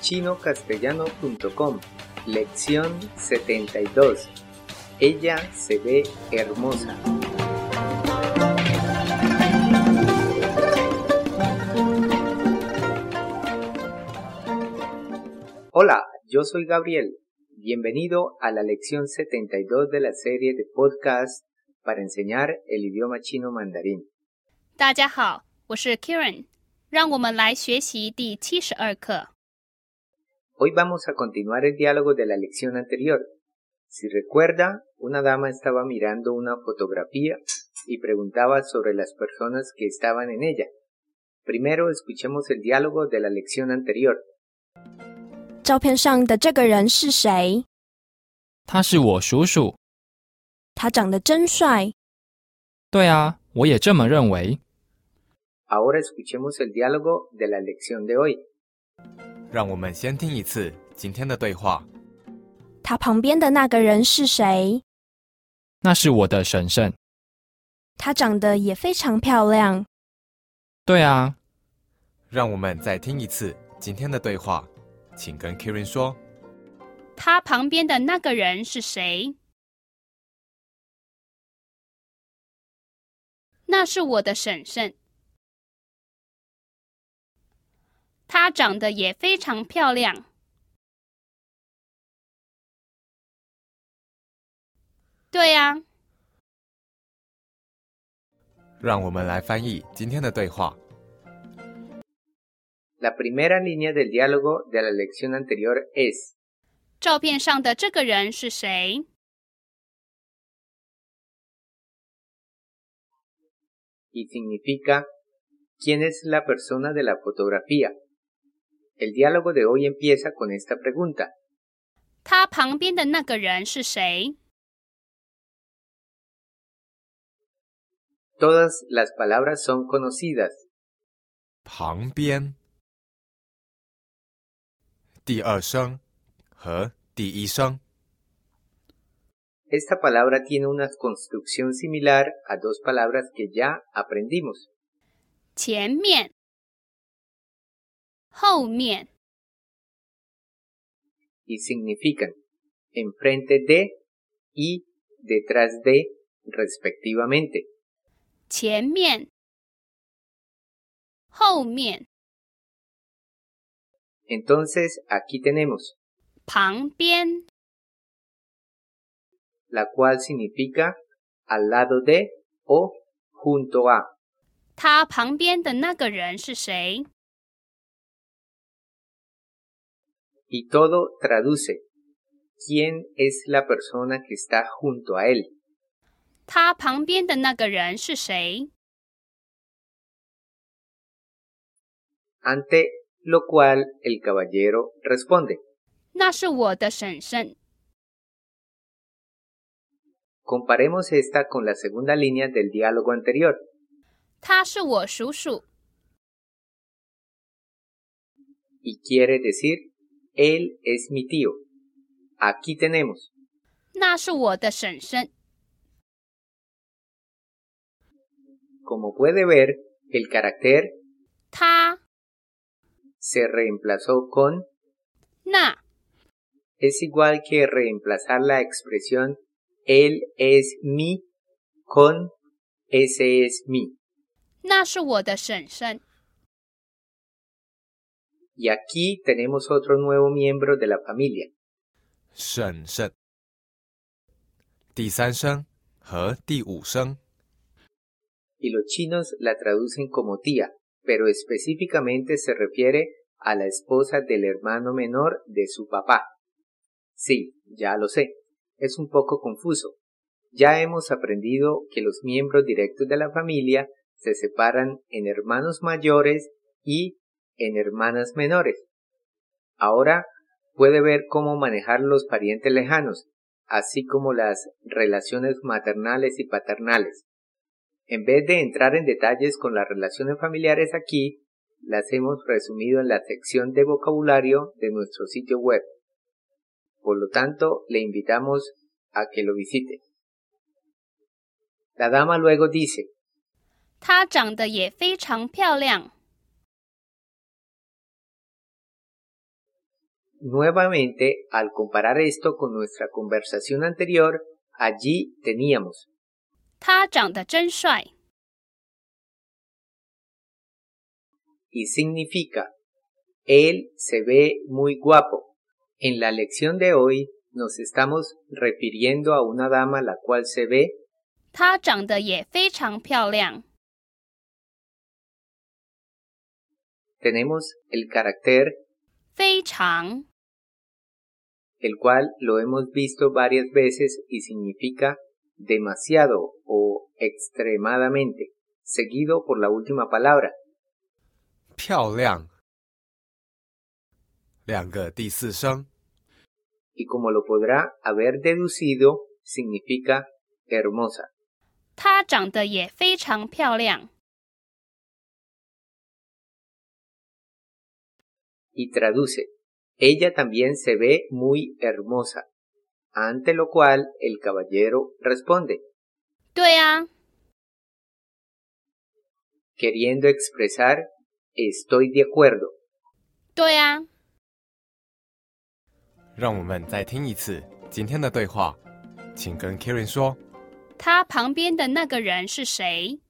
chinocastellano.com, lección 72. Ella se ve hermosa. Hola, yo soy Gabriel. Bienvenido a la lección 72 de la serie de podcast para enseñar el idioma chino mandarín. 大家好，我是 Karen，让我们来学习第七十二课。 Hoy vamos a continuar el diálogo de la lección anterior. Si recuerda, una dama estaba mirando una fotografía y preguntaba sobre las personas que estaban en ella. Primero escuchemos el diálogo de la lección anterior. 照片上的这个人是谁？他是我叔叔。他长得真帅。对啊，我也这么认为。 Ahora escuchemos el diálogo de la lección de hoy. 让我们先听一次今天的对话。他旁边的那个人是谁？那是我的婶婶。她长得也非常漂亮。对啊，让我们再听一次今天的对话，请跟 Karin 说。他旁边的那个人是谁？那是我的婶婶。她长得也非常漂亮。对呀、让我们来翻译今天的对话。La primera línea del diálogo de la lección anterior es 照片上的这个人是谁？y significa ¿quién es la persona de la fotografía? El diálogo de hoy empieza con esta pregunta. 他旁边的那个人是谁？ Todas las palabras son conocidas. 旁边，第二声和第一声。 Esta palabra tiene una construcción similar a dos palabras que ya aprendimos. 前面、 后面、 y significan enfrente de y detrás de respectivamente. 前面、后面、 Entonces aquí tenemos 旁边、 la cual significa al lado de o junto a. 他旁边的那个人是谁？ Y todo traduce quién es la persona que está junto a él. 他旁边的那个人是谁？ Ante lo cual el caballero responde. 那是我的婶婶。 Comparemos esta con la segunda línea del diálogo anterior. 他是我叔叔。 y quiere decir él es mi tío. Aquí tenemos 那是我的婶婶。 Como puede ver, el carácter 他 se reemplazó con 那 es igual que reemplazar la expresión él es mi con ese es mi. 那是我的婶婶。 y aquí tenemos otro nuevo miembro de la familia. Shen shen. Y los chinos la traducen como tía, pero específicamente se refiere a la esposa del hermano menor de su papá. Sí, ya lo sé, es un poco confuso. Ya hemos aprendido que los miembros directos de la familia se separan en hermanos mayores y en hermanas menores. Ahora puede ver cómo manejar los parientes lejanos, así como las relaciones maternales y paternales. En vez de entrar en detalles con las relaciones familiares aquí, las hemos resumido en la sección de vocabulario de nuestro sitio web. Por lo tanto, le invitamos a que lo visite. La dama luego dice, 她长得也非常漂亮。 Nuevamente, al comparar esto con nuestra conversación anterior, allí teníamos 他长得真帅。 y significa él se ve muy guapo. En la lección de hoy nos estamos refiriendo a una dama la cual se ve 她长得也非常漂亮。 tenemos el carácter 非常 el cual lo hemos visto varias veces y significa demasiado o extremadamente, seguido por la última palabra 漂亮。两个第四声， y como lo podrá haber deducido, significa hermosa. 她长得也非常漂亮。 y traduce, ella también se ve muy hermosa, ante lo cual el caballero responde, 对啊， queriendo expresar estoy de acuerdo. 对啊，让我们再听一次今天的对话，请跟 Karen 说。他旁边的那个人是谁？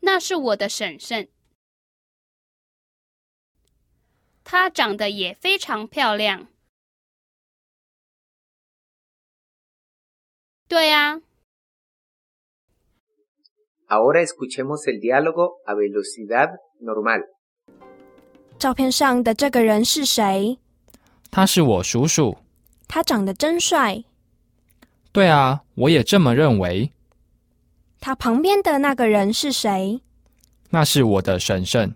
那是我的婶婶。 她长得也非常漂亮。对啊，Ahora escuchemos el diálogo a velocidad normal. 照片上的这个人是谁？他是我叔叔。他长得真帅。对啊，我也这么认为。他旁边的那个人是谁？那是我的婶婶。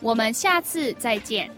我们下次再见。